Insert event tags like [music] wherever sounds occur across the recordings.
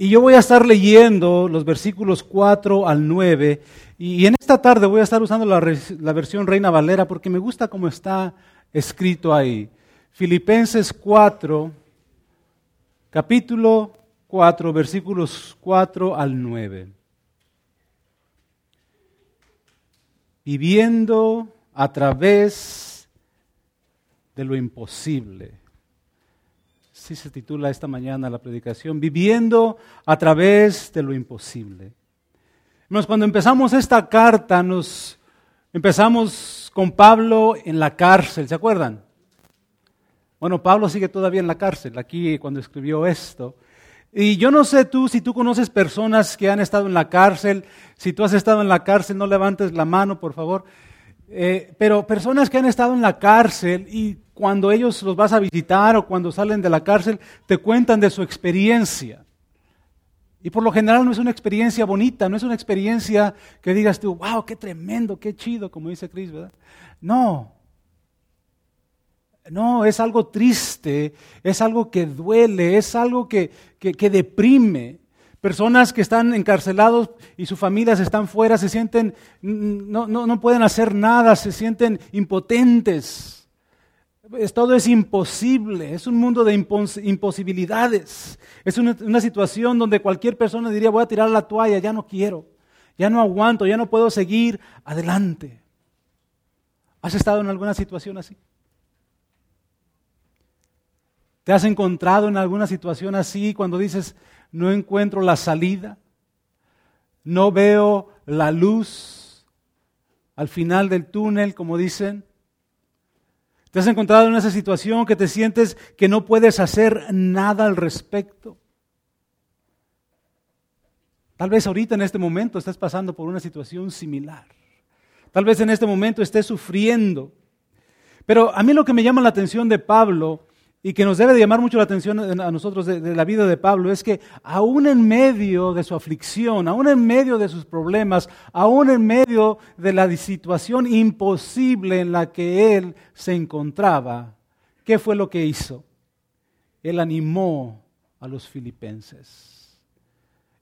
Y yo voy a estar leyendo los versículos 4 al 9. Y en esta tarde voy a estar usando la, versión Reina Valera porque me gusta cómo está escrito ahí. Filipenses 4, capítulo 4, versículos 4 al 9. Viviendo a través de lo imposible. Así se titula esta mañana la predicación, Viviendo a través de lo imposible. cuando empezamos esta carta, nos empezamos con Pablo en la cárcel, ¿se acuerdan? Bueno, Pablo sigue todavía en la cárcel, aquí cuando escribió esto. Y yo no sé tú, si tú conoces personas que han estado en la cárcel, si tú has estado en la cárcel, no levantes la mano, por favor. Eh, pero personas que han estado en la cárcel y cuando ellos los vas a visitar o cuando salen de la cárcel, te cuentan de su experiencia. Y por lo general no es una experiencia bonita, no es una experiencia que digas tú, wow, qué tremendo, qué chido, como dice Chris, ¿verdad? No. No, es algo triste, es algo que duele, es algo que, que, deprime. Personas que están encarcelados y sus familias están fuera, se sienten, no, no, no pueden hacer nada, se sienten impotentes todo es imposible, es un mundo de imposibilidades. Es una, situación donde cualquier persona diría, voy a tirar la toalla, ya no quiero, ya no aguanto, ya no puedo seguir adelante. ¿Has estado en alguna situación así? ¿Te has encontrado en alguna situación así cuando dices, no encuentro la salida? No veo la luz al final del túnel, como dicen. ¿Te has encontrado en esa situación que te sientes que no puedes hacer nada al respecto? Tal vez ahorita en este momento estés pasando por una situación similar. Tal vez en este momento estés sufriendo. Pero a mí lo que me llama la atención de Pablo y que nos debe de llamar mucho la atención a nosotros de, la vida de Pablo es que aún en medio de su aflicción, aún en medio de sus problemas, aún en medio de la situación imposible en la que él se encontraba, ¿qué fue lo que hizo? Él animó a los filipenses.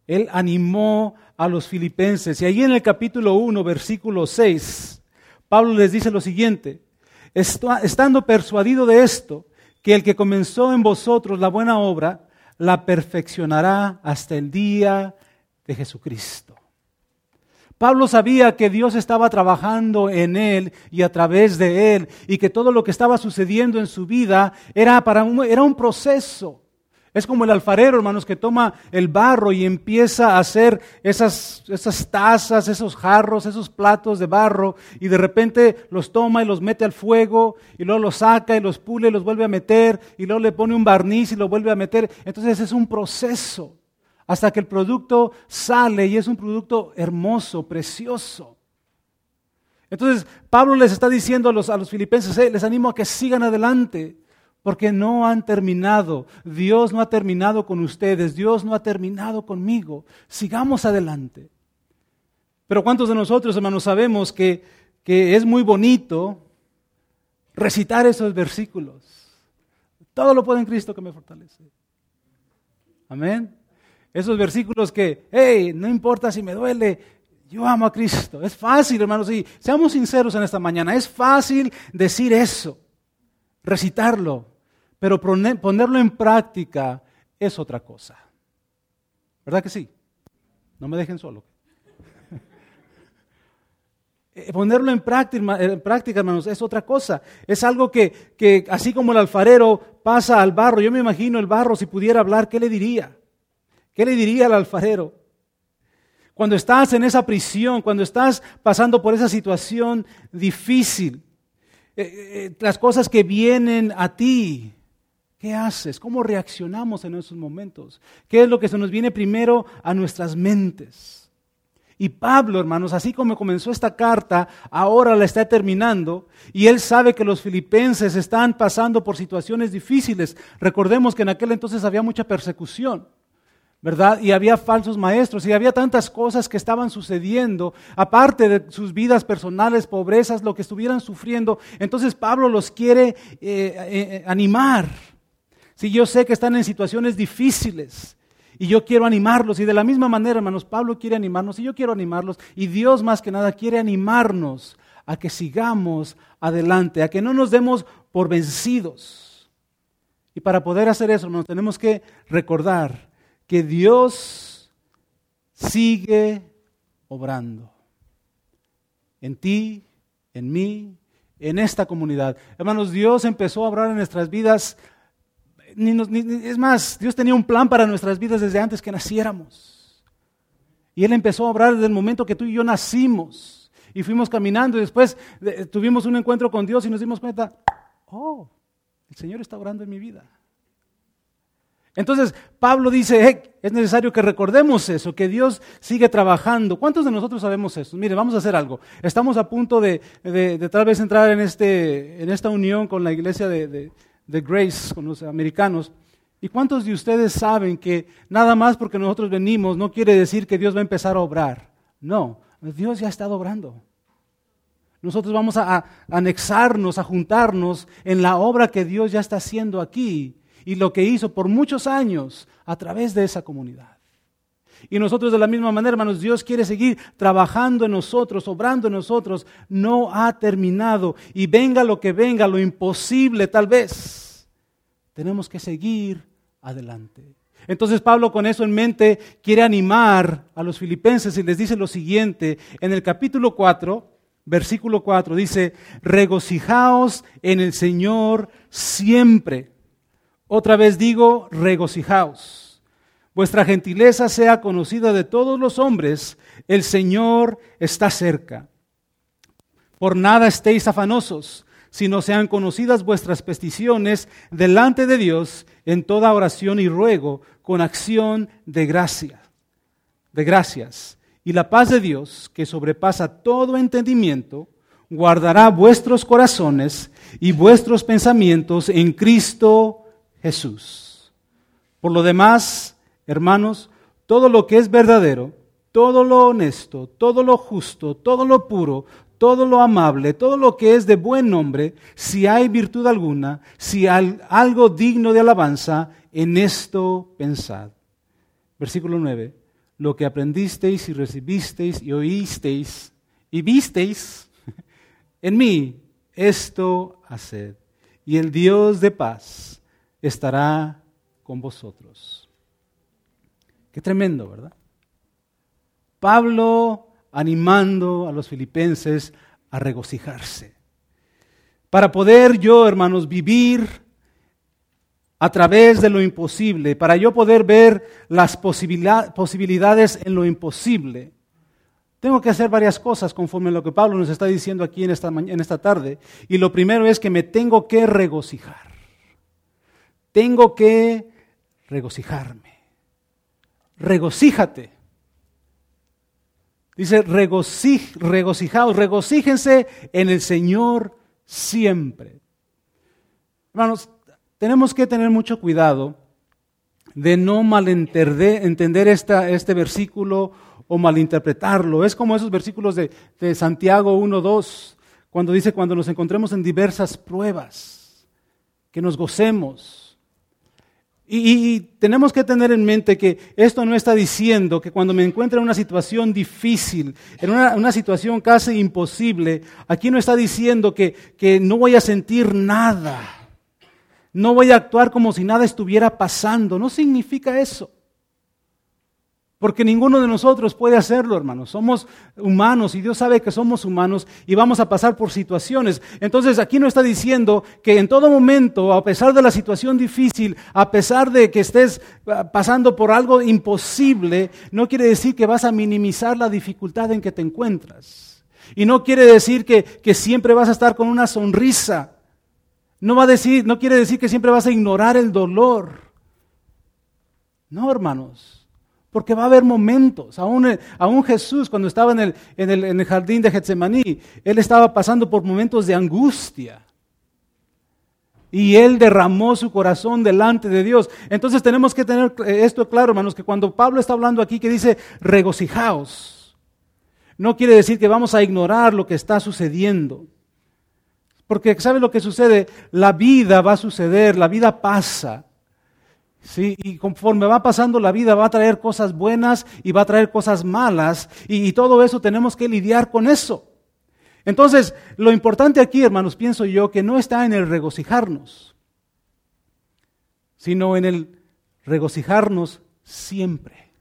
Él animó a los filipenses. Y ahí en el capítulo 1, versículo 6, Pablo les dice lo siguiente, estando persuadido de esto, que el que comenzó en vosotros la buena obra, la perfeccionará hasta el día de Jesucristo. Pablo sabía que Dios estaba trabajando en él y a través de él y que todo lo que estaba sucediendo en su vida era, para era un proceso. Es como el alfarero, hermanos, que toma el barro y empieza a hacer esas, esas tazas, esos jarros, esos platos de barro, y de repente los toma y los mete al fuego, y luego los saca y los pule y los vuelve a meter, y luego le pone un barniz y lo vuelve a meter. Entonces es un proceso hasta que el producto sale y es un producto hermoso, precioso. Entonces Pablo les está diciendo a los, a los filipenses, les animo a que sigan adelante porque no han terminado. Dios no ha terminado con ustedes, Dios no ha terminado conmigo. Sigamos adelante. Pero ¿cuántos de nosotros, hermanos, sabemos que, que es muy bonito recitar esos versículos? Todo lo puedo en Cristo que me fortalece. Amén. Esos versículos que, hey, no importa si me duele, yo amo a Cristo. Es fácil, hermanos, y seamos sinceros en esta mañana, es fácil decir eso, recitarlo, pero ponerlo en práctica es otra cosa. ¿Verdad que sí? No me dejen solo. [laughs] Eh, ponerlo en práctica, en práctica, hermanos, es otra cosa. Es algo que, que, así como el alfarero pasa al barro, yo me imagino el barro, si pudiera hablar, ¿qué le diría? ¿Qué le diría al alfarero? Cuando estás en esa prisión, cuando estás pasando por esa situación difícil, eh, eh, las cosas que vienen a ti, ¿Qué haces? ¿Cómo reaccionamos en esos momentos? ¿Qué es lo que se nos viene primero a nuestras mentes? Y Pablo, hermanos, así como comenzó esta carta, ahora la está terminando y él sabe que los filipenses están pasando por situaciones difíciles. Recordemos que en aquel entonces había mucha persecución. ¿verdad? Y había falsos maestros y había tantas cosas que estaban sucediendo, aparte de sus vidas personales, pobrezas, lo que estuvieran sufriendo. Entonces Pablo los quiere eh, eh, animar, si yo sé que están en situaciones difíciles Y yo quiero animarlos. Y de la misma manera, hermanos, Pablo quiere animarnos y yo quiero animarlos. Y Dios más que nada quiere animarnos a que sigamos adelante, a que no nos demos por vencidos. Y para poder hacer eso, nos tenemos que recordar que Dios sigue obrando. En ti, en mí, en esta comunidad. Hermanos, Dios empezó a obrar en nuestras vidas es más, Dios tenía un plan para nuestras vidas desde antes que naciéramos. Y Él empezó a obrar desde el momento que tú y yo nacimos. Y fuimos caminando y después eh, tuvimos un encuentro con Dios y nos dimos cuenta, oh, el Señor está orando en mi vida. Entonces, Pablo dice, es necesario que recordemos eso, que Dios sigue trabajando. ¿Cuántos de nosotros sabemos eso? Mire, vamos a hacer algo. Estamos a punto de, tal vez entrar en, este, en esta unión con la iglesia de, de Grace con los americanos. ¿Y cuántos de ustedes saben que nada más porque nosotros venimos no quiere decir que Dios va a empezar a obrar? No, Dios ya ha estado obrando. Nosotros vamos a, anexarnos, a juntarnos en la obra que Dios ya está haciendo aquí y lo que hizo por muchos años a través de esa comunidad. Y nosotros de la misma manera, hermanos, Dios quiere seguir trabajando en nosotros, obrando en nosotros. No ha terminado. Y venga lo que venga, lo imposible tal vez, tenemos que seguir adelante. Entonces Pablo con eso en mente quiere animar a los filipenses y les dice lo siguiente. En el capítulo 4, versículo 4, dice, regocijaos en el Señor siempre. Otra vez digo, regocijaos vuestra gentileza sea conocida de todos los hombres, el Señor está cerca. Por nada estéis afanosos, sino sean conocidas vuestras peticiones delante de Dios en toda oración y ruego, con acción de gracia, de gracias. Y la paz de Dios, que sobrepasa todo entendimiento, guardará vuestros corazones y vuestros pensamientos en Cristo Jesús. Por lo demás, Hermanos, todo lo que es verdadero, todo lo honesto, todo lo justo, todo lo puro, todo lo amable, todo lo que es de buen nombre, si hay virtud alguna, si hay algo digno de alabanza, en esto pensad. Versículo 9. Lo que aprendisteis y recibisteis y oísteis y visteis [laughs] en mí, esto haced. Y el Dios de paz estará con vosotros. Qué tremendo, ¿verdad? Pablo animando a los filipenses a regocijarse. Para poder yo, hermanos, vivir a través de lo imposible, para yo poder ver las posibilidades en lo imposible, tengo que hacer varias cosas conforme a lo que Pablo nos está diciendo aquí en esta, en esta tarde. Y lo primero es que me tengo que regocijar. Tengo que regocijarme regocíjate. Dice, regocí, regocijaos, regocíjense en el Señor siempre. Hermanos, tenemos que tener mucho cuidado de no malentender entender este versículo o malinterpretarlo. Es como esos versículos de, de Santiago 1, 2, cuando dice, cuando nos encontremos en diversas pruebas, que nos gocemos y, tenemos que tener en mente que esto no está diciendo que cuando me encuentre en una situación difícil, en una, situación casi imposible, aquí no está diciendo que, que no voy a sentir nada, no voy a actuar como si nada estuviera pasando. No significa eso. Porque ninguno de nosotros puede hacerlo, hermanos. Somos humanos y Dios sabe que somos humanos y vamos a pasar por situaciones. Entonces aquí no está diciendo que en todo momento, a pesar de la situación difícil, a pesar de que estés ah, pasando por algo imposible, no quiere decir que vas a minimizar la dificultad en que te encuentras. Y no quiere decir que, que siempre vas a estar con una sonrisa. No, va a decir, no quiere decir que siempre vas a ignorar el dolor. No, hermanos. Porque va a haber momentos. Aún, eh, Jesús, cuando estaba en el, jardín de Getsemaní, él estaba pasando por momentos de angustia. Y él derramó su corazón delante de Dios. Entonces tenemos que tener eh, esto claro, hermanos, que cuando Pablo está hablando aquí que dice regocijaos, no quiere decir que vamos a ignorar lo que está sucediendo. Porque ¿sabe lo que sucede? La vida va a suceder, la vida pasa. Sí, y conforme va pasando la vida va a traer cosas buenas y va a traer cosas malas y, y todo eso tenemos que lidiar con eso. Entonces, lo importante aquí, hermanos, pienso yo, que no está en el regocijarnos, sino en el regocijarnos siempre.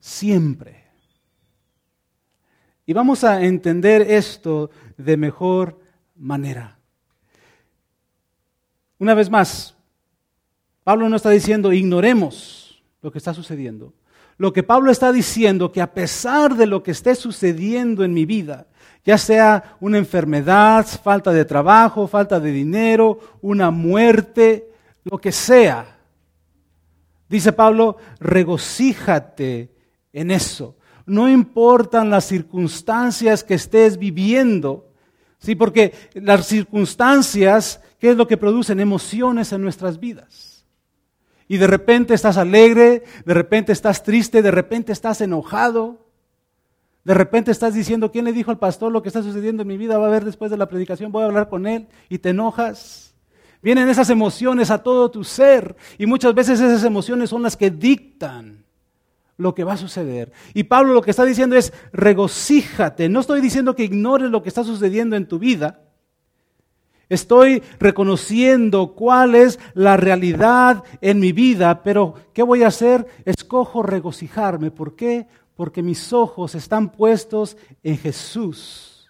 Siempre. Y vamos a entender esto de mejor manera. Una vez más, Pablo no está diciendo ignoremos lo que está sucediendo. Lo que Pablo está diciendo que a pesar de lo que esté sucediendo en mi vida, ya sea una enfermedad, falta de trabajo, falta de dinero, una muerte, lo que sea, dice Pablo, regocíjate en eso. No importan las circunstancias que estés viviendo, ¿sí? porque las circunstancias, ¿qué es lo que producen? Emociones en nuestras vidas. Y de repente estás alegre, de repente estás triste, de repente estás enojado, de repente estás diciendo, ¿quién le dijo al pastor lo que está sucediendo en mi vida? Va a ver después de la predicación, voy a hablar con él y te enojas. Vienen esas emociones a todo tu ser y muchas veces esas emociones son las que dictan lo que va a suceder. Y Pablo lo que está diciendo es, regocíjate. No estoy diciendo que ignores lo que está sucediendo en tu vida. Estoy reconociendo cuál es la realidad en mi vida, pero ¿qué voy a hacer? Escojo regocijarme. ¿Por qué? Porque mis ojos están puestos en Jesús.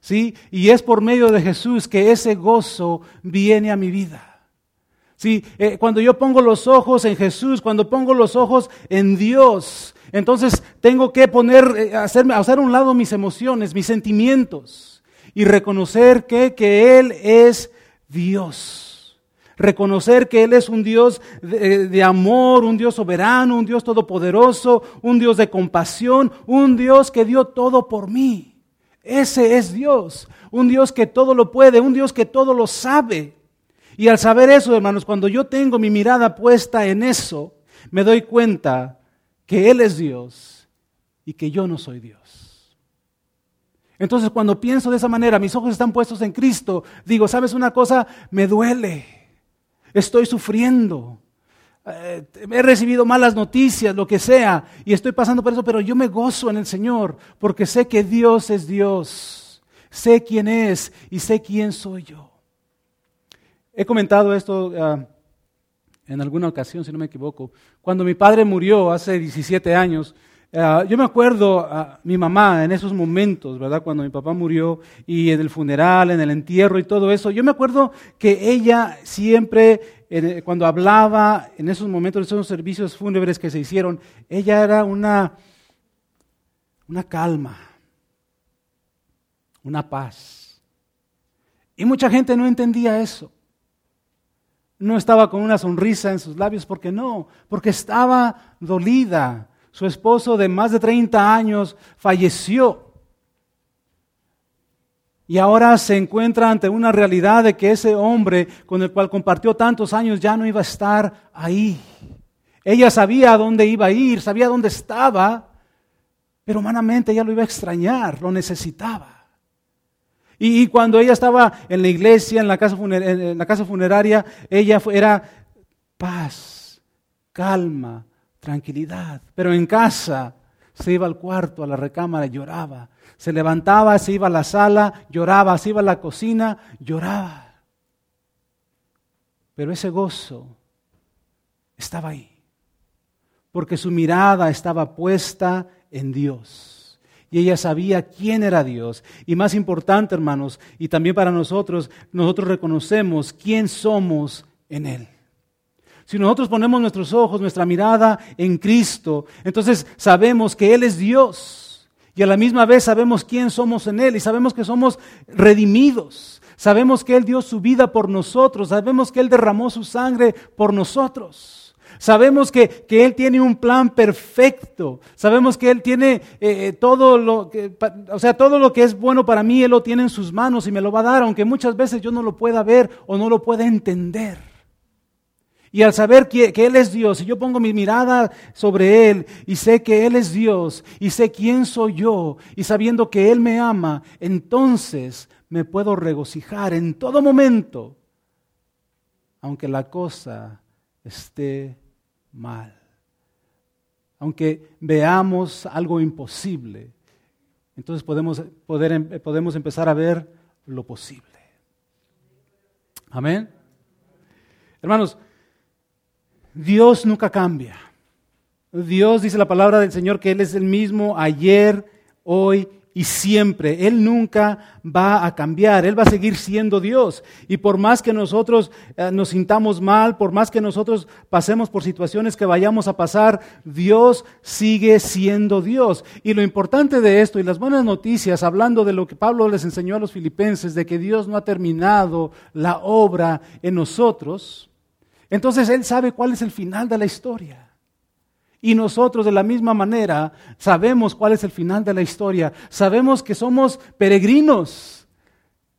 ¿Sí? Y es por medio de Jesús que ese gozo viene a mi vida. Sí, eh, cuando yo pongo los ojos en Jesús, cuando pongo los ojos en Dios, entonces tengo que poner, eh, hacerme, hacer a un lado mis emociones, mis sentimientos y reconocer que, que Él es Dios. Reconocer que Él es un Dios de, de amor, un Dios soberano, un Dios todopoderoso, un Dios de compasión, un Dios que dio todo por mí. Ese es Dios, un Dios que todo lo puede, un Dios que todo lo sabe. Y al saber eso, hermanos, cuando yo tengo mi mirada puesta en eso, me doy cuenta que Él es Dios y que yo no soy Dios. Entonces, cuando pienso de esa manera, mis ojos están puestos en Cristo, digo, ¿sabes una cosa? Me duele, estoy sufriendo, eh, he recibido malas noticias, lo que sea, y estoy pasando por eso, pero yo me gozo en el Señor, porque sé que Dios es Dios, sé quién es y sé quién soy yo. He comentado esto ah, en alguna ocasión, si no me equivoco. Cuando mi padre murió hace 17 años, ah, yo me acuerdo a mi mamá en esos momentos, ¿verdad? Cuando mi papá murió y en el funeral, en el entierro y todo eso. Yo me acuerdo que ella siempre, cuando hablaba en esos momentos, en esos servicios fúnebres que se hicieron, ella era una, una calma, una paz. Y mucha gente no entendía eso no estaba con una sonrisa en sus labios, porque no, porque estaba dolida. Su esposo de más de 30 años falleció. Y ahora se encuentra ante una realidad de que ese hombre con el cual compartió tantos años ya no iba a estar ahí. Ella sabía a dónde iba a ir, sabía dónde estaba, pero humanamente ella lo iba a extrañar, lo necesitaba. Y, cuando ella estaba en la iglesia, en la casa, en la casa funeraria, ella era paz, calma, tranquilidad. Pero en casa se iba al cuarto, a la recámara, lloraba. Se levantaba, se iba a la sala, lloraba, se iba a la cocina, lloraba. Pero ese gozo estaba ahí, porque su mirada estaba puesta en Dios y ella sabía quién era Dios. Y más importante, hermanos, y también para nosotros, nosotros reconocemos quién somos en Él. Si nosotros ponemos nuestros ojos, nuestra mirada en Cristo, entonces sabemos que Él es Dios. Y a la misma vez sabemos quién somos en Él y sabemos que somos redimidos. Sabemos que Él dio su vida por nosotros. Sabemos que Él derramó su sangre por nosotros. Sabemos que, Él tiene un plan perfecto. Sabemos que Él tiene eh, eh, todo lo que, o sea, todo lo que es bueno para mí, Él lo tiene en sus manos y me lo va a dar, aunque muchas veces yo no lo pueda ver o no lo pueda entender. Y al saber que, Él es Dios, y yo pongo mi mirada sobre Él, y sé que Él es Dios, y sé quién soy yo, y sabiendo que Él me ama, entonces me puedo regocijar en todo momento aunque la cosa esté mal. Aunque veamos algo imposible, entonces podemos, poder, em, podemos empezar a ver lo posible. Amén. Hermanos, Dios nunca cambia. Dios dice la palabra del Señor que Él es el mismo ayer, hoy y siempre. Él nunca va a cambiar, Él va a seguir siendo Dios. Y por más que nosotros eh, nos sintamos mal, por más que nosotros pasemos por situaciones que vayamos a pasar, Dios sigue siendo Dios. Y lo importante de esto y las buenas noticias, hablando de lo que Pablo les enseñó a los filipenses, de que Dios no ha terminado la obra en nosotros, entonces Él sabe cuál es el final de la historia. Y nosotros de la misma manera sabemos cuál es el final de la historia. Sabemos que somos peregrinos.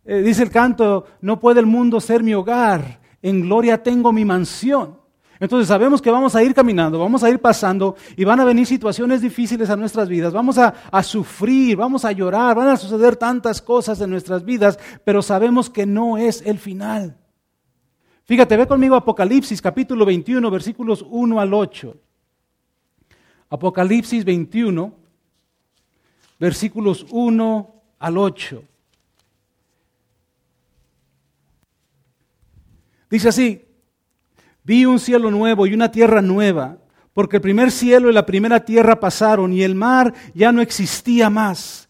Eh, dice el canto, no puede el mundo ser mi hogar, en gloria tengo mi mansión. Entonces sabemos que vamos a ir caminando, vamos a ir pasando y van a venir situaciones difíciles a nuestras vidas. Vamos a, a sufrir, vamos a llorar, van a suceder tantas cosas en nuestras vidas, pero sabemos que no es el final. Fíjate, ve conmigo Apocalipsis capítulo 21, versículos 1 al 8. Apocalipsis 21, versículos 1 al 8. Dice así, vi un cielo nuevo y una tierra nueva, porque el primer cielo y la primera tierra pasaron y el mar ya no existía más.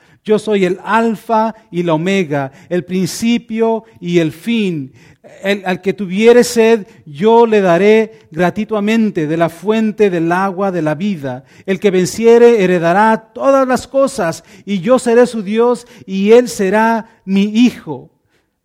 yo soy el alfa y la omega, el principio y el fin. al que tuviere sed, yo le daré gratuitamente de la fuente del agua de la vida. El que venciere heredará todas las cosas, y yo seré su Dios, y él será mi hijo.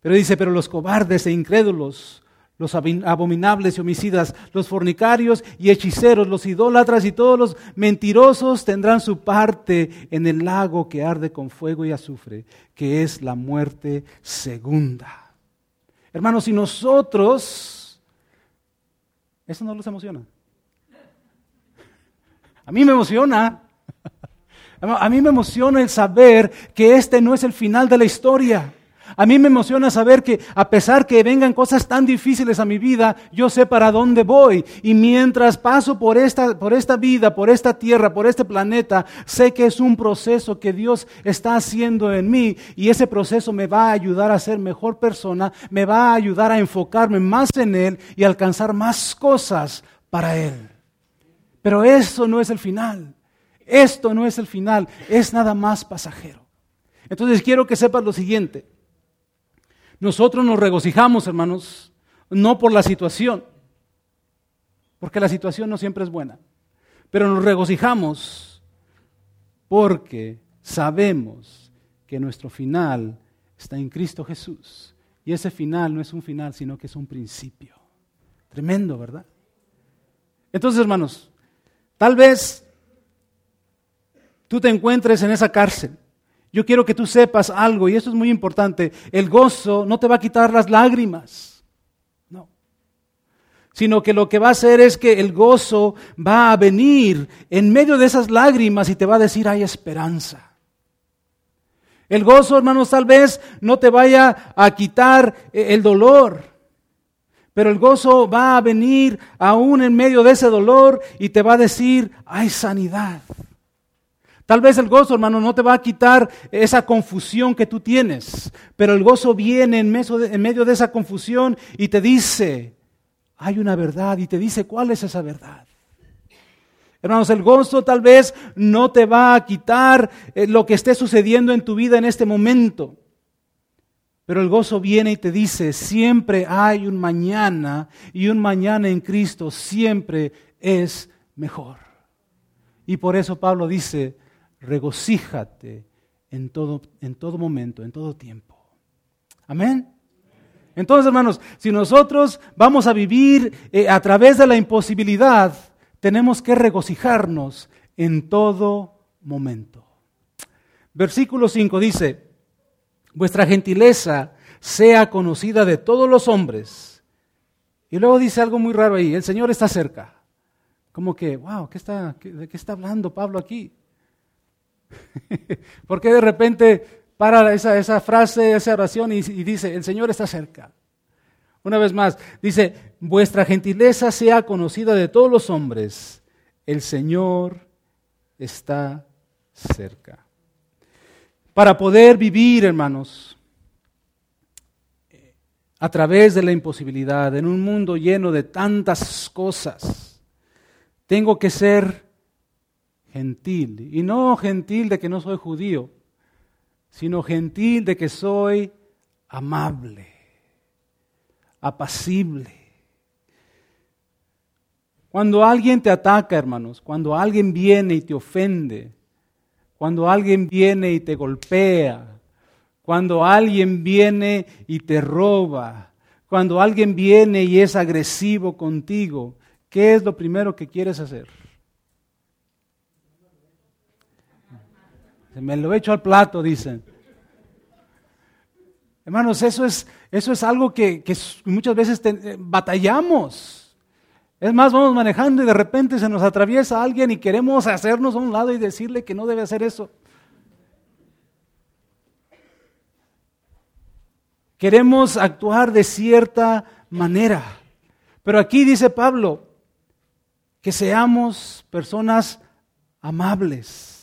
Pero dice, pero los cobardes e incrédulos, los abominables y homicidas, los fornicarios y hechiceros, los idólatras y todos los mentirosos tendrán su parte en el lago que arde con fuego y azufre, que es la muerte segunda. Hermanos, si nosotros, eso no los emociona. A mí me emociona. [laughs] A mí me emociona el saber que este no es el final de la historia. A mí me emociona saber que a pesar que vengan cosas tan difíciles a mi vida, yo sé para dónde voy. Y mientras paso por esta, por esta vida, por esta tierra, por este planeta, sé que es un proceso que Dios está haciendo en mí. Y ese proceso me va a ayudar a ser mejor persona, me va a ayudar a enfocarme más en Él y alcanzar más cosas para Él. Pero eso no es el final. Esto no es el final, es nada más pasajero. Entonces quiero que sepas lo siguiente. Nosotros nos regocijamos, hermanos, no por la situación, porque la situación no siempre es buena, pero nos regocijamos porque sabemos que nuestro final está en Cristo Jesús. Y ese final no es un final, sino que es un principio. Tremendo, ¿verdad? Entonces, hermanos, tal vez tú te encuentres en esa cárcel yo quiero que tú sepas algo, y esto es muy importante. El gozo no te va a quitar las lágrimas. No. Sino que lo que va a hacer es que el gozo va a venir en medio de esas lágrimas y te va a decir, hay esperanza. El gozo, hermanos, tal vez no te vaya a quitar eh, el dolor. Pero el gozo va a venir aún en medio de ese dolor y te va a decir, hay sanidad. Tal vez el gozo, hermano, no te va a quitar esa confusión que tú tienes, pero el gozo viene en medio, de, esa confusión y te dice, hay una verdad y te dice cuál es esa verdad. Hermanos, el gozo tal vez no te va a quitar eh, lo que esté sucediendo en tu vida en este momento. Pero el gozo viene y te dice, siempre hay un mañana y un mañana en Cristo siempre es mejor. Y por eso Pablo dice, regocíjate en todo, en todo momento, en todo tiempo. Amén. Entonces, hermanos, si nosotros vamos a vivir eh, a través de la imposibilidad, tenemos que regocijarnos en todo momento. Versículo 5 dice, vuestra gentileza sea conocida de todos los hombres. Y luego dice algo muy raro ahí, el Señor está cerca. Como que, wow, ¿qué está, ¿de qué está hablando Pablo aquí? [laughs] ¿Por qué de repente para esa, esa frase, esa oración y, y dice, el Señor está cerca? Una vez más, dice, vuestra gentileza sea conocida de todos los hombres, el Señor está cerca. Para poder vivir, hermanos, a través de la imposibilidad, en un mundo lleno de tantas cosas, tengo que ser gentil. Y no gentil de que no soy judío, sino gentil de que soy amable, apacible. Cuando alguien te ataca, hermanos, cuando alguien viene y te ofende, cuando alguien viene y te golpea, cuando alguien viene y te roba, cuando alguien viene y es agresivo contigo, ¿qué es lo primero que quieres hacer? Me lo echo al plato, dicen. Hermanos, eso es, eso es algo que, muchas veces eh, batallamos. Es más, vamos manejando y de repente se nos atraviesa alguien y queremos hacernos a un lado y decirle que no debe hacer eso. Queremos actuar de cierta manera. Pero aquí dice Pablo que seamos personas amables,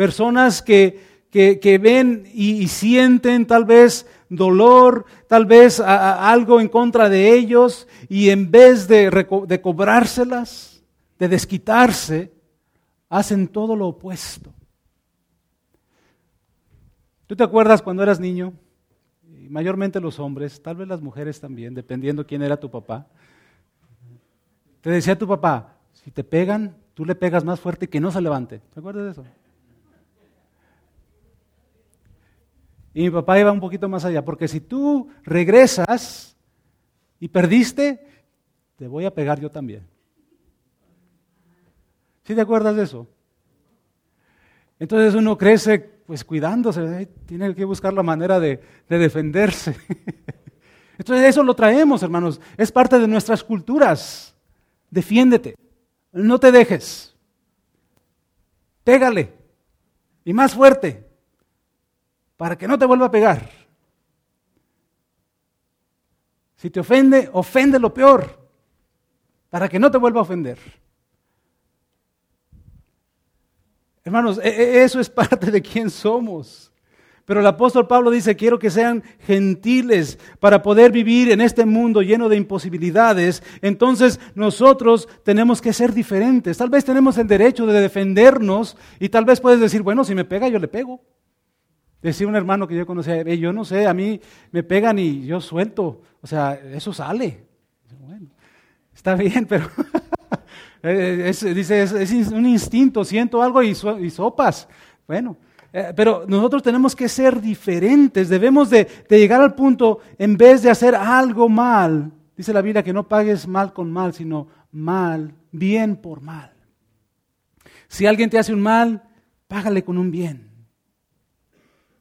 personas que, que, ven y, sienten tal vez dolor, tal vez algo en contra de ellos y en vez de, de cobrárselas, de desquitarse, hacen todo lo opuesto. ¿Tú te acuerdas cuando eras niño? mayormente los hombres, tal vez las mujeres también, dependiendo quién era tu papá. Te decía tu papá, si te pegan, tú le pegas más fuerte que no se levante. ¿Te acuerdas de eso? Y mi papá iba un poquito más allá, porque si tú regresas y perdiste, te voy a pegar yo también. ¿Sí te acuerdas de eso? Entonces uno crece pues cuidándose, tiene que buscar la manera de, defenderse. [laughs] Entonces eso lo traemos, hermanos, es parte de nuestras culturas. Defiéndete, no te dejes, pégale, y más fuerte, para que no te vuelva a pegar. Si te ofende, ofende lo peor, para que no te vuelva a ofender. Hermanos, e, e, eso es parte de quién somos. Pero el apóstol Pablo dice, quiero que sean gentiles para poder vivir en este mundo lleno de imposibilidades. Entonces nosotros tenemos que ser diferentes. Tal vez tenemos el derecho de defendernos y tal vez puedes decir, bueno, si me pega, yo le pego. Decía un hermano que yo conocía, yo no sé, a mí me pegan y yo suelto. O sea, eso sale. Bueno, está bien, pero [laughs] Eh, dice, es, un instinto, siento algo y, sopas. Bueno, eh, pero nosotros tenemos que ser diferentes, debemos de, llegar al punto, en vez de hacer algo mal, dice la Biblia que no pagues mal con mal, sino mal, bien por mal. Si alguien te hace un mal, págale con un bien.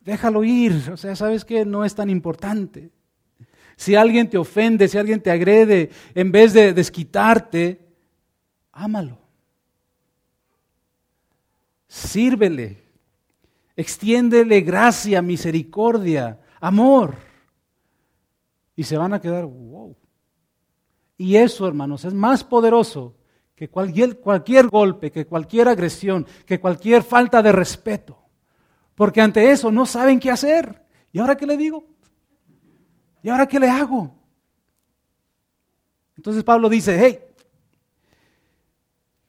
Déjalo ir, o sea, sabes que no es tan importante. Si alguien te ofende, si alguien te agrede, en vez de desquitarte, ámalo. Sírvele. Extiéndele gracia, misericordia, amor. Y se van a quedar, wow. Y eso, hermanos, es más poderoso que cualquier, cualquier golpe, que cualquier agresión, que cualquier falta de respeto. Porque ante eso no saben qué hacer. ¿Y ahora qué le digo? ¿Y ahora qué le hago? Entonces Pablo dice, hey,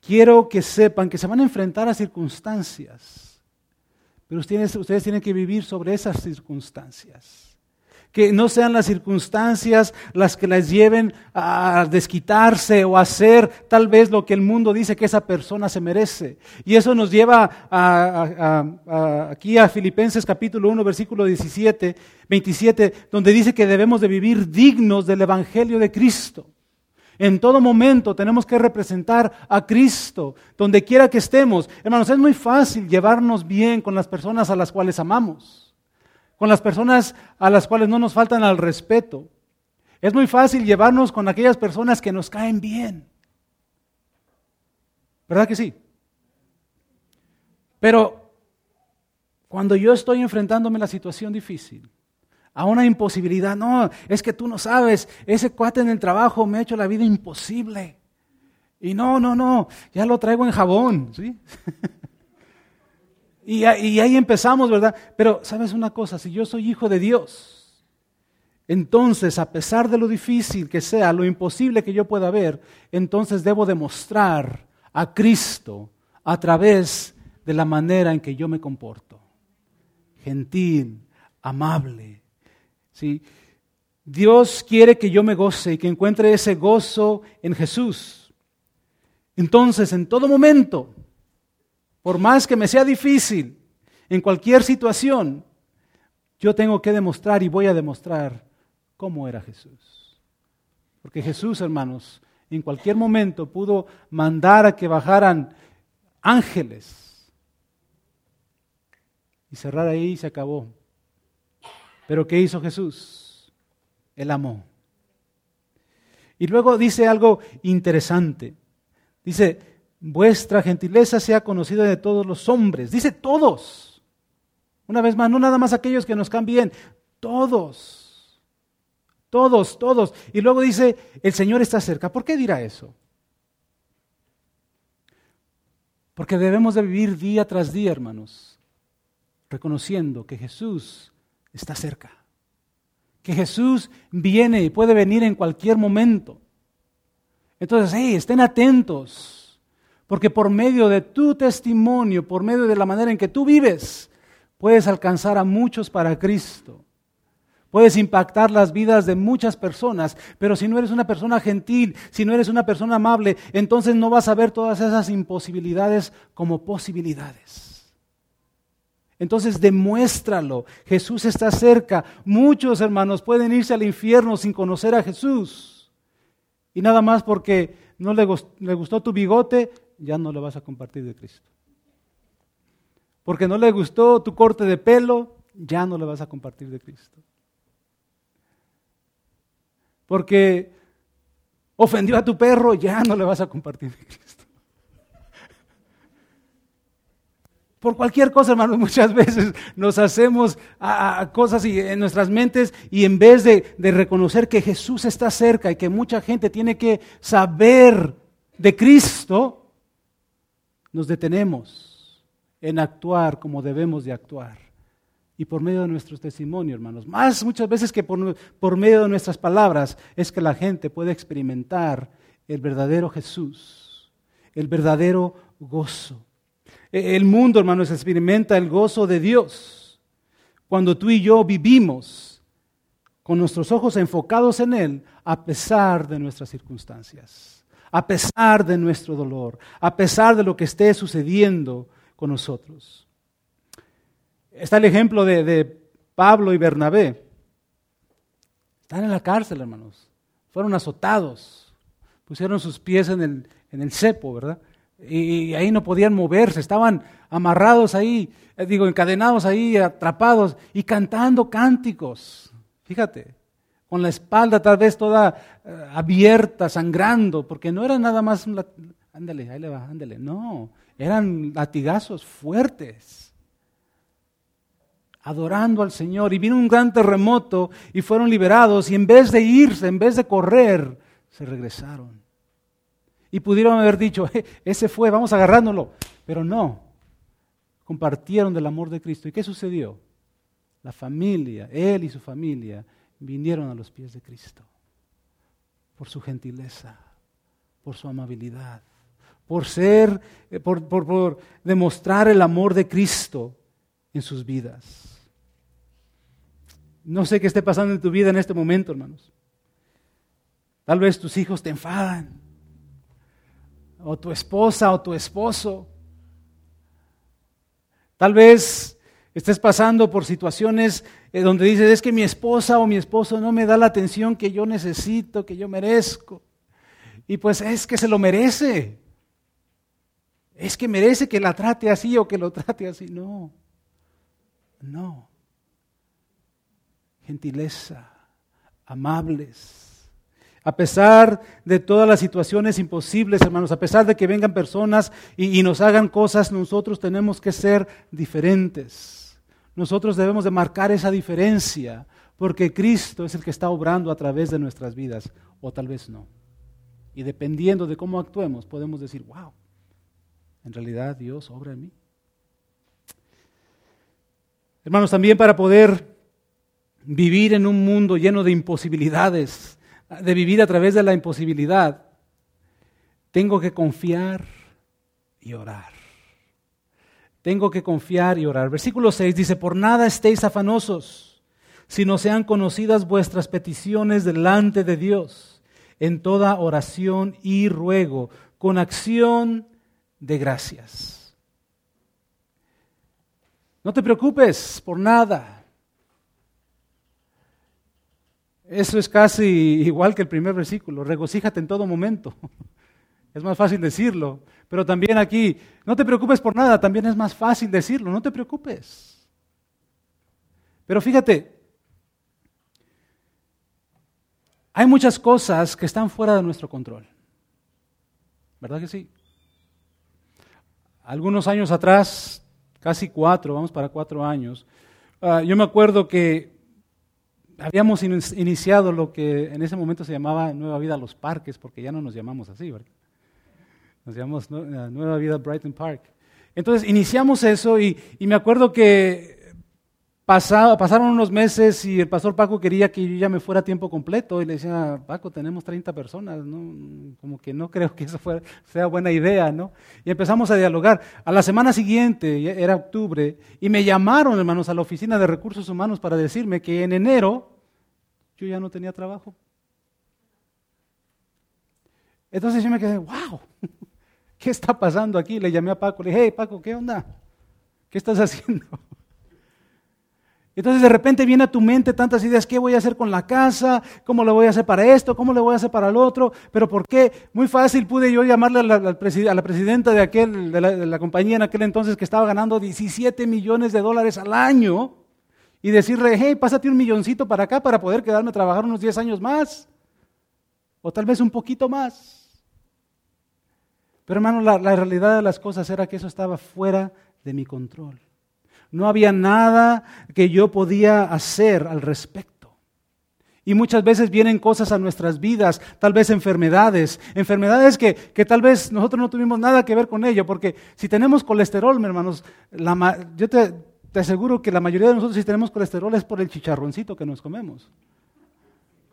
quiero que sepan que se van a enfrentar a circunstancias, pero ustedes, ustedes tienen que vivir sobre esas circunstancias. Que no sean las circunstancias las que las lleven a desquitarse o a hacer tal vez lo que el mundo dice que esa persona se merece. Y eso nos lleva aquí a Filipenses capítulo 1, versículo 17, 27, donde dice que debemos de vivir dignos del Evangelio de Cristo. En todo momento tenemos que representar a Cristo, donde quiera que estemos. Hermanos, es muy fácil llevarnos bien con las personas a las cuales amamos con las personas a las cuales no nos faltan al respeto. Es muy fácil llevarnos con aquellas personas que nos caen bien. ¿Verdad que sí? Pero cuando yo estoy enfrentándome a la situación difícil, a una imposibilidad, no, es que tú no sabes, ese cuate en el trabajo me ha hecho la vida imposible. Y no, no, no, ya lo traigo en jabón, ¿sí? [laughs] Y, ahí empezamos, ¿verdad? Pero, ¿sabes una cosa? Si yo soy hijo de Dios, entonces, a pesar de lo difícil que sea, lo imposible que yo pueda ver, entonces debo demostrar a Cristo a través de la manera en que yo me comporto. Gentil, amable. ¿sí? Dios quiere que yo me goce y que encuentre ese gozo en Jesús. Entonces, en todo momento, por más que me sea difícil, en cualquier situación, yo tengo que demostrar y voy a demostrar cómo era Jesús. Porque Jesús, hermanos, en cualquier momento pudo mandar a que bajaran ángeles y cerrar ahí y se acabó. Pero ¿qué hizo Jesús? Él amó. Y luego dice algo interesante. Dice, vuestra gentileza sea conocida de todos los hombres. Dice todos. Una vez más, no nada más aquellos que nos cambien, todos. Todos, todos. Y luego dice, el Señor está cerca. ¿Por qué dirá eso? Porque debemos de vivir día tras día, hermanos, reconociendo que Jesús está cerca. Que Jesús viene y puede venir en cualquier momento. Entonces, hey, estén atentos porque por medio de tu testimonio, por medio de la manera en que tú vives, puedes alcanzar a muchos para Cristo. Puedes impactar las vidas de muchas personas, pero si no eres una persona gentil, si no eres una persona amable, entonces no vas a ver todas esas imposibilidades como posibilidades. Entonces demuéstralo. Jesús está cerca. Muchos hermanos pueden irse al infierno sin conocer a Jesús. Y nada más porque no le, gustó tu bigote, ya no le vas a compartir de Cristo. Porque no le gustó tu corte de pelo, ya no le vas a compartir de Cristo. Porque ofendió a tu perro, ya no le vas a compartir de Cristo. Por cualquier cosa, hermano, muchas veces nos hacemos cosas en nuestras mentes y en vez de, de reconocer que Jesús está cerca y que mucha gente tiene que saber de Cristo, nos detenemos en actuar como debemos de actuar. Y por medio de nuestro testimonio, hermanos, más muchas veces que por, por medio de nuestras palabras, es que la gente puede experimentar el verdadero Jesús, el verdadero gozo. E, el mundo, hermanos, experimenta el gozo de Dios cuando tú y yo vivimos con nuestros ojos enfocados en Él a pesar de nuestras circunstancias a pesar de nuestro dolor, a pesar de lo que esté sucediendo con nosotros. Está el ejemplo de, Pablo y Bernabé. Están en la cárcel, hermanos. Fueron azotados. Pusieron sus pies en el, en el cepo, ¿verdad? Y ahí no podían moverse, estaban amarrados ahí, eh, digo, encadenados ahí, atrapados y cantando cánticos. Fíjate, con la espalda tal vez toda eh, abierta, sangrando, porque no era nada más un... Ándale, ahí le va, ándale. No, eran latigazos fuertes, adorando al Señor. Y vino un gran terremoto y fueron liberados y en vez de irse, en vez de correr, se regresaron. Y pudieron haber dicho, eh, ese fue, vamos agarrándolo. Pero no, compartieron del amor de Cristo. ¿Y qué sucedió? La familia, él y su familia, vinieron a los pies de Cristo por su gentileza, por su amabilidad, por ser, eh, por, por, demostrar el amor de Cristo en sus vidas. No sé qué esté pasando en tu vida en este momento, hermanos. Tal vez tus hijos te enfadan, o tu esposa o tu esposo. Tal vez estés pasando por situaciones eh, donde dices, es que mi esposa o mi esposo no me da la atención que yo necesito, que yo merezco. Y pues es que se lo merece. Es que merece que la trate así o que lo [laughs] trate así. No, no. Gentileza, amables. A pesar de todas las situaciones imposibles, hermanos, a pesar de que vengan personas y, y nos hagan cosas, nosotros tenemos que ser diferentes. Nosotros debemos de marcar esa diferencia porque Cristo es el que está obrando a través de nuestras vidas, o tal vez no. Y dependiendo de cómo actuemos, podemos decir, wow, en realidad Dios obra en mí. Hermanos, también para poder vivir en un mundo lleno de imposibilidades, de vivir a través de la imposibilidad, tengo que confiar y orar. Tengo que confiar y orar. Versículo 6 dice, por nada estéis afanosos, sino sean conocidas vuestras peticiones delante de Dios, en toda oración y ruego, con acción de gracias. No te preocupes por nada. Eso es casi igual que el primer versículo, regocíjate en todo momento. [laughs] Es más fácil decirlo, pero también aquí, no te preocupes por nada, también es más fácil decirlo, no te preocupes. Pero fíjate, hay muchas cosas que están fuera de nuestro control. ¿Verdad que sí? Algunos años atrás, casi cuatro, vamos para cuatro años, ah, yo me acuerdo que habíamos iniciado lo que en ese momento se llamaba Nueva Vida a los Parques, porque ya no nos llamamos así, ¿verdad? Nos llamamos Nueva Vida Brighton Park. Entonces iniciamos eso y, me acuerdo que pasaron unos meses y el pastor Paco quería que yo ya me fuera a tiempo completo y le decía, Paco, tenemos 30 personas, ¿no? como que no creo que eso sea buena idea, ¿no? Y empezamos a dialogar. A la semana siguiente, era octubre, y me llamaron, hermanos, a la oficina de recursos humanos para decirme que en enero yo ya no tenía trabajo. Entonces yo me quedé, wow, ¿qué está pasando aquí? Le llamé a Paco, le dije, hey Paco, ¿qué onda? ¿Qué estás [laughs] haciendo? Entonces de repente viene a tu mente tantas ideas, ¿qué voy a hacer con la casa? ¿Cómo le voy a hacer para esto? ¿Cómo le voy a hacer para el otro? ¿Pero por qué? Muy fácil pude yo llamarle a la, presidenta de, aquel, de la, compañía en aquel entonces que estaba ganando 17 millones de dólares al año y decirle, hey, pásate un milloncito para acá para poder quedarme a trabajar unos 10 años más. O tal vez un poquito más. Pero hermano, la, realidad de las cosas era que eso estaba fuera de mi control. No había nada que yo podía hacer al respecto. Y muchas veces vienen cosas a nuestras vidas, tal vez enfermedades, enfermedades que, tal vez nosotros no tuvimos nada que ver con ello, porque si tenemos colesterol, hermanos, yo te, te aseguro que la mayoría de nosotros si tenemos colesterol es por el chicharroncito que nos comemos.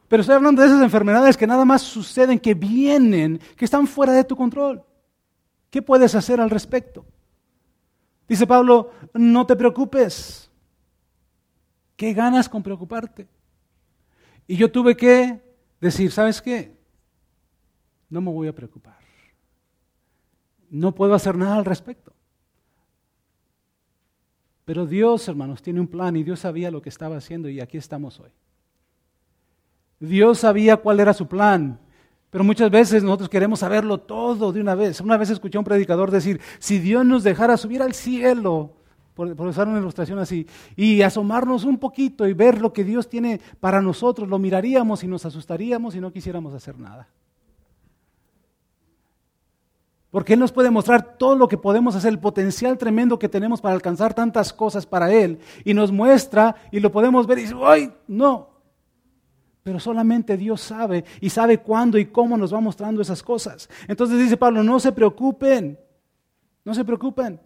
Pero estoy hablando de esas enfermedades que nada más suceden, que vienen, que están fuera de tu control. ¿Qué puedes hacer al respecto? Dice Pablo, no te preocupes. ¿Qué ganas con preocuparte? Y yo tuve que decir, ¿sabes qué? No me voy a preocupar. No puedo hacer nada al respecto. Pero Dios, hermanos, tiene un plan y Dios sabía lo que estaba haciendo y aquí estamos hoy. Dios sabía cuál era su plan pero muchas veces nosotros queremos saberlo todo de una vez. Una vez escuché a un predicador decir, si Dios nos dejara subir al cielo, por, usar una ilustración así, y asomarnos un poquito y ver lo que Dios tiene para nosotros, lo miraríamos y nos asustaríamos y no quisiéramos hacer nada. Porque Él nos puede mostrar todo lo que podemos hacer, el potencial tremendo que tenemos para alcanzar tantas cosas para Él. Y nos muestra y lo podemos ver y dice, ¡ay! No, pero solamente Dios sabe y sabe cuándo y cómo nos va mostrando esas cosas. Entonces dice Pablo, no se preocupen, no se preocupen.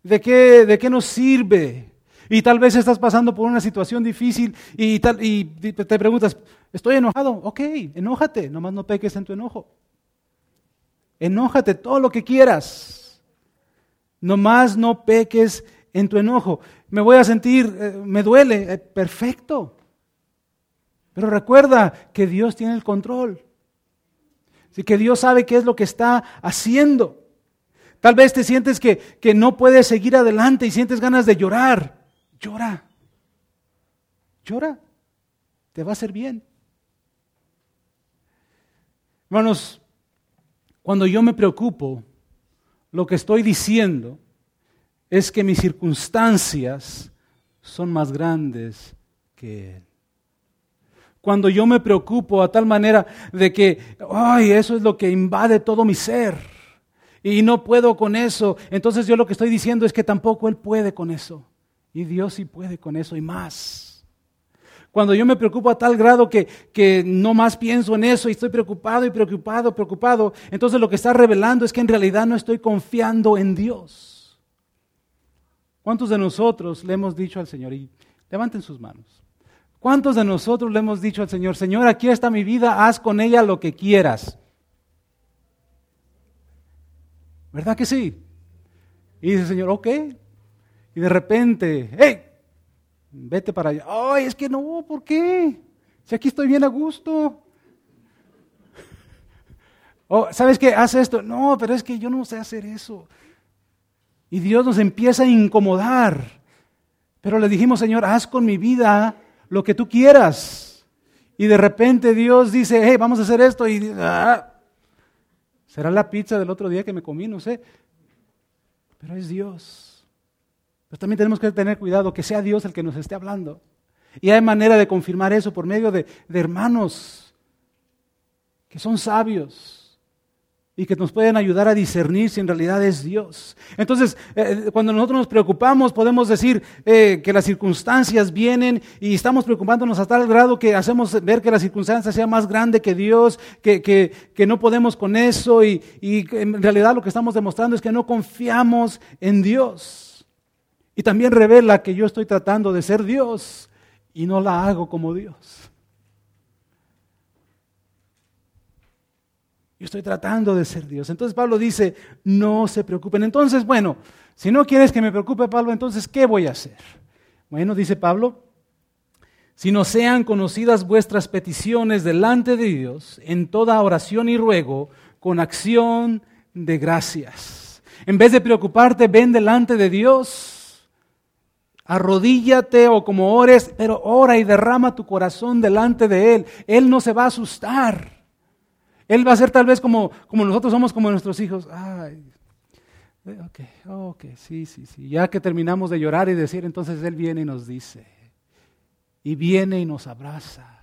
¿De qué, de qué nos sirve? Y tal vez estás pasando por una situación difícil y, te preguntas, ¿estoy enojado? Ok, enójate, nomás no peques en tu enojo. Enójate todo lo que quieras. Nomás no peques en tu enojo. me voy a sentir, eh, me duele, eh, perfecto. Pero recuerda que Dios tiene el control. Así que Dios sabe qué es lo que está haciendo. Tal vez te sientes que, que no puedes seguir adelante y sientes ganas de llorar. Llora. Llora. Te va a hacer bien. Hermanos, cuando yo me preocupo, lo que estoy diciendo es que mis circunstancias son más grandes que Él. Cuando yo me preocupo a tal manera de que, ay, eso es lo que invade todo mi ser y no puedo con eso, entonces yo lo que estoy diciendo es que tampoco Él puede con eso. Y Dios sí puede con eso y más. Cuando yo me preocupo a tal grado que, que, no más pienso en eso y estoy preocupado y preocupado, preocupado, entonces lo que está revelando es que en realidad no estoy confiando en Dios. ¿Cuántos de nosotros le hemos dicho al Señor? Y levanten sus manos. ¿Cuántos de nosotros le hemos dicho al Señor, Señor, aquí está mi vida, haz con ella lo que quieras? ¿Verdad que sí? Y dice el Señor, ok. Y de repente, ¡hey! Vete para allá. Ay, es que no, ¿por qué? Si aquí estoy bien a gusto. [laughs] Oh, ¿sabes qué? Haz esto. No, pero es que yo no sé hacer eso. Y Dios nos empieza a incomodar. Pero le dijimos, Señor, haz con mi vida lo que tú quieras. Y de repente Dios dice, hey, vamos a hacer esto. Y ah, será la pizza del otro día que me comí, no sé. Pero es Dios. Pero también tenemos que tener cuidado que sea Dios el que nos esté hablando. Y hay manera de confirmar eso por medio de, hermanos que son sabios y que nos pueden ayudar a discernir si en realidad es Dios. Entonces, eh, cuando nosotros nos preocupamos, podemos decir eh, que las circunstancias vienen y estamos preocupándonos hasta el grado que hacemos ver que la circunstancia sea más grande que Dios, que, que, no podemos con eso y, y en realidad lo que estamos demostrando es que no confiamos en Dios. Y también revela que yo estoy tratando de ser Dios y no la hago como Dios. Yo estoy tratando de ser Dios. Entonces Pablo dice, no se preocupen. Entonces, bueno, si no quieres que me preocupe Pablo, entonces, ¿qué voy a hacer? Bueno, dice Pablo, si no sean conocidas vuestras peticiones delante de Dios en toda oración y ruego con acción de gracias. En vez de preocuparte, ven delante de Dios arrodíllate o como ores, pero ora y derrama tu corazón delante de Él. Él no se va a asustar. Él va a ser tal vez como, como nosotros somos como nuestros hijos. Ay, ok, ok, sí, sí, sí. Ya que terminamos de llorar y decir, entonces Él viene y nos dice. Y viene y nos abraza.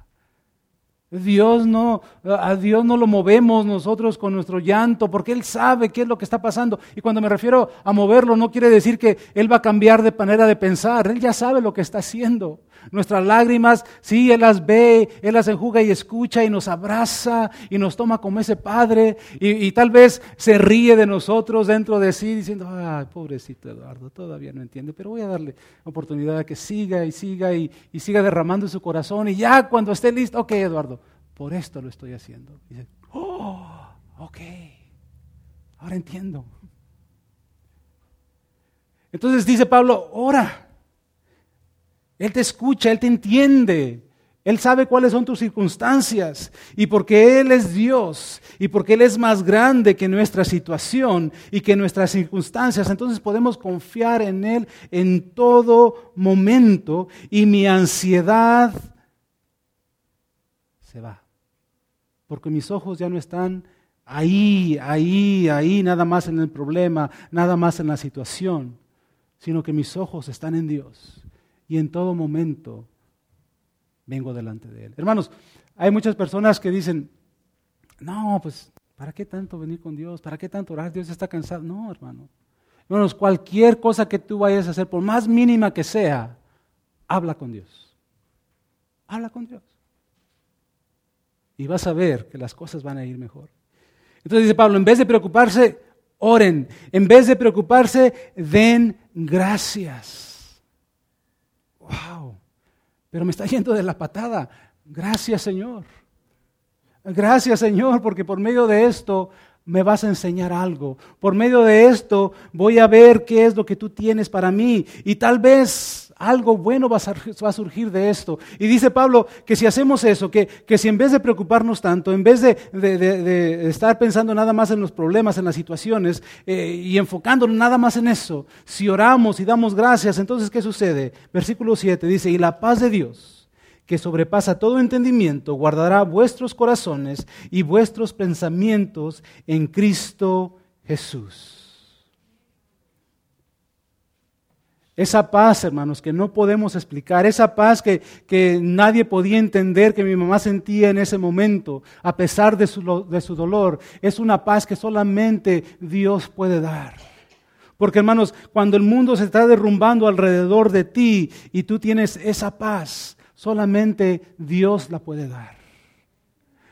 Dios no, a Dios no lo movemos nosotros con nuestro llanto, porque Él sabe qué es lo que está pasando. Y cuando me refiero a moverlo, no quiere decir que Él va a cambiar de manera de pensar. Él ya sabe lo que está haciendo. Nuestras lágrimas, sí, Él las ve, Él las enjuga y escucha y nos abraza y nos toma como ese Padre. Y, tal vez se ríe de nosotros dentro de sí, diciendo, ay, pobrecito Eduardo, todavía no entiende, pero voy a darle oportunidad a que siga y siga y, y siga derramando su corazón. Y ya cuando esté listo, ok, Eduardo por esto lo estoy haciendo. dice, oh, ok, ahora entiendo. Entonces dice Pablo, ora. Él te escucha, Él te entiende. Él sabe cuáles son tus circunstancias. Y porque Él es Dios y porque Él es más grande que nuestra situación y que nuestras circunstancias, entonces podemos confiar en Él en todo momento y mi ansiedad se va porque mis ojos ya no están ahí, ahí, ahí, nada más en el problema, nada más en la situación, sino que mis ojos están en Dios y en todo momento vengo delante de Él. Hermanos, hay muchas personas que dicen, no, pues, ¿para qué tanto venir con Dios? ¿Para qué tanto orar? Dios está cansado. No, hermano. Hermanos, cualquier cosa que tú vayas a hacer, por más mínima que sea, habla con Dios. Habla con Dios y vas a ver que las cosas van a ir mejor. Entonces dice Pablo, en vez de preocuparse, oren. En vez de preocuparse, den gracias. Wow, pero me está yendo de la patada. Gracias Señor. Gracias Señor, porque por medio de esto me vas a enseñar algo. Por medio de esto voy a ver qué es lo que tú tienes para mí. Y tal vez algo bueno va a surgir de esto. Y dice Pablo que si hacemos eso, que, si en vez de preocuparnos tanto, en vez de, estar pensando nada más en los problemas, en las situaciones, eh, y enfocándonos nada más en eso, si oramos y damos gracias, entonces ¿qué sucede? Versículo 7 dice, y la paz de Dios que sobrepasa todo entendimiento, guardará vuestros corazones y vuestros pensamientos en Cristo Jesús. Esa paz, hermanos, que no podemos explicar, esa paz que, que, nadie podía entender que mi mamá sentía en ese momento, a pesar de su, de su dolor, es una paz que solamente Dios puede dar. Porque, hermanos, cuando el mundo se está derrumbando alrededor de ti y tú tienes esa paz, Solamente Dios la puede dar.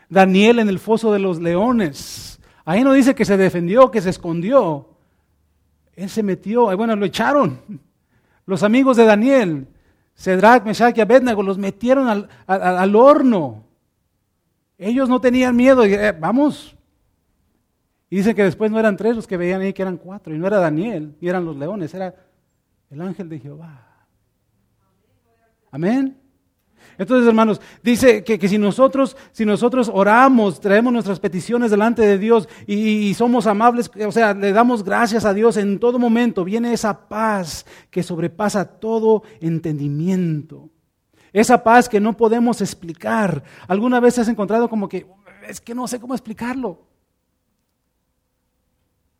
Daniel en el foso de los leones. Ahí no dice que se defendió, que se escondió. Él se metió, bueno, lo echaron. Los amigos de Daniel, Cedrac, Meshach y Abednego, los metieron al, horno. Ellos no tenían miedo, eh, vamos. Y dicen que después no eran tres los que veían ahí, que eran cuatro. Y no era Daniel, y eran los leones, era el ángel de Jehová. Amén. Entonces, hermanos, dice que, si, nosotros, si nosotros oramos, traemos nuestras peticiones delante de Dios y, somos amables, o sea, le damos gracias a Dios en todo momento, viene esa paz que sobrepasa todo entendimiento. Esa paz que no podemos explicar. ¿Alguna vez has encontrado como que, es que no sé cómo explicarlo?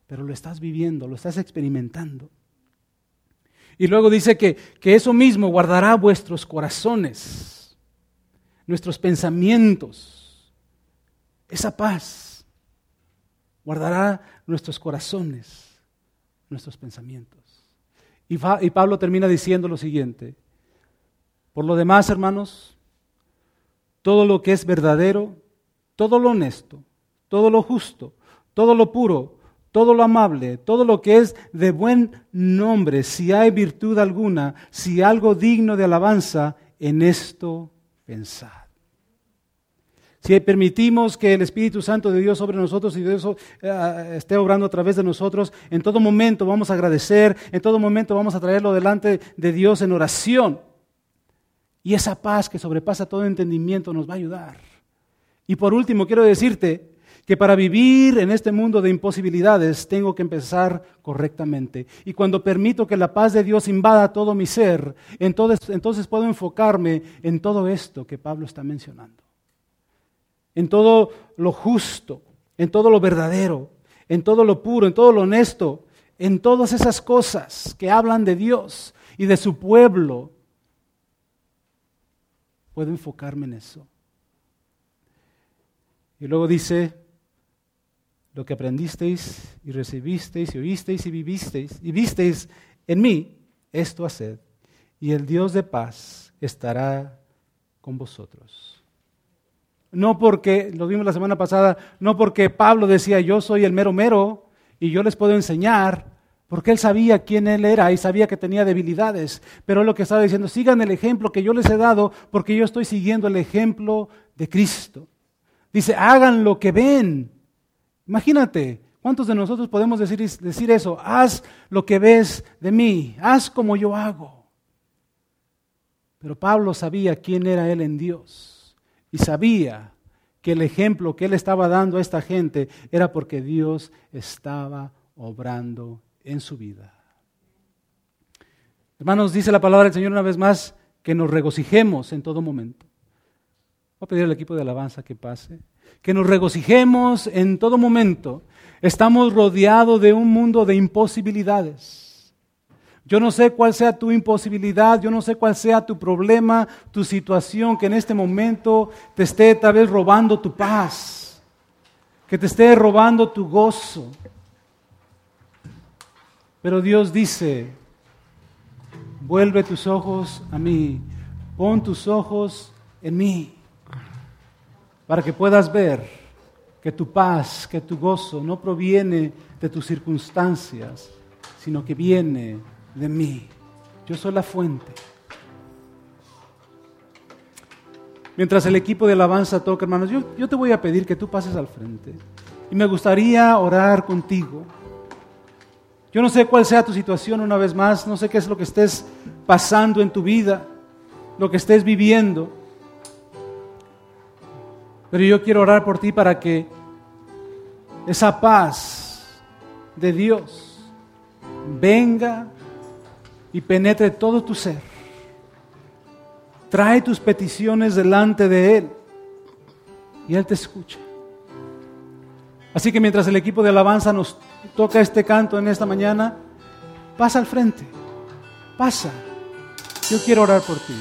Pero lo estás viviendo, lo estás experimentando. Y luego dice que, que eso mismo guardará vuestros corazones nuestros pensamientos. Esa paz guardará nuestros corazones, nuestros pensamientos. Y, Pablo termina diciendo lo siguiente. Por lo demás, hermanos, todo lo que es verdadero, todo lo honesto, todo lo justo, todo lo puro, todo lo amable, todo lo que es de buen nombre, si hay virtud alguna, si algo digno de alabanza, en esto pensad. Si permitimos que el Espíritu Santo de Dios sobre nosotros y Dios eh, esté obrando a través de nosotros, en todo momento vamos a agradecer, en todo momento vamos a traerlo delante de Dios en oración. Y esa paz que sobrepasa todo entendimiento nos va a ayudar. Y por último, quiero decirte que para vivir en este mundo de imposibilidades tengo que empezar correctamente. Y cuando permito que la paz de Dios invada todo mi ser, entonces, entonces puedo enfocarme en todo esto que Pablo está mencionando. En todo lo justo, en todo lo verdadero, en todo lo puro, en todo lo honesto, en todas esas cosas que hablan de Dios y de su pueblo. Puedo enfocarme en eso. Y luego dice, lo que aprendisteis y recibisteis y oísteis y vivisteis y visteis en mí, esto haced, y el Dios de paz estará con vosotros. No porque, lo vimos la semana pasada, no porque Pablo decía yo soy el mero mero y yo les puedo enseñar, porque él sabía quién él era y sabía que tenía debilidades. Pero lo que estaba diciendo, sigan el ejemplo que yo les he dado porque yo estoy siguiendo el ejemplo de Cristo. Dice, hagan lo que ven, Imagínate, ¿cuántos de nosotros podemos decir, decir eso? Haz lo que ves de mí, haz como yo hago. Pero Pablo sabía quién era él en Dios y sabía que el ejemplo que él estaba dando a esta gente era porque Dios estaba obrando en su vida. Hermanos, dice la palabra del Señor una vez más que nos regocijemos en todo momento. Voy a pedir al equipo de alabanza que pase que nos regocijemos en todo momento. Estamos rodeados de un mundo de imposibilidades. Yo no sé cuál sea tu imposibilidad, yo no sé cuál sea tu problema, tu situación que en este momento te esté tal vez robando tu paz, que te esté robando tu gozo. Pero Dios dice, vuelve tus ojos a mí, pon tus ojos en mí para que puedas ver que tu paz, que tu gozo no proviene de tus circunstancias, sino que viene de mí. Yo soy la fuente. Mientras el equipo de alabanza toca, hermanos, yo, yo te voy a pedir que tú pases al frente y me gustaría orar contigo. Yo no sé cuál sea tu situación una vez más, no sé qué es lo que estés pasando en tu vida, lo que estés viviendo, pero yo quiero orar por ti para que esa paz de Dios venga y penetre todo tu ser. Trae tus peticiones delante de Él y Él te escucha. Así que mientras el equipo de alabanza nos toca este canto en esta mañana, pasa al frente, pasa. Yo quiero orar por ti.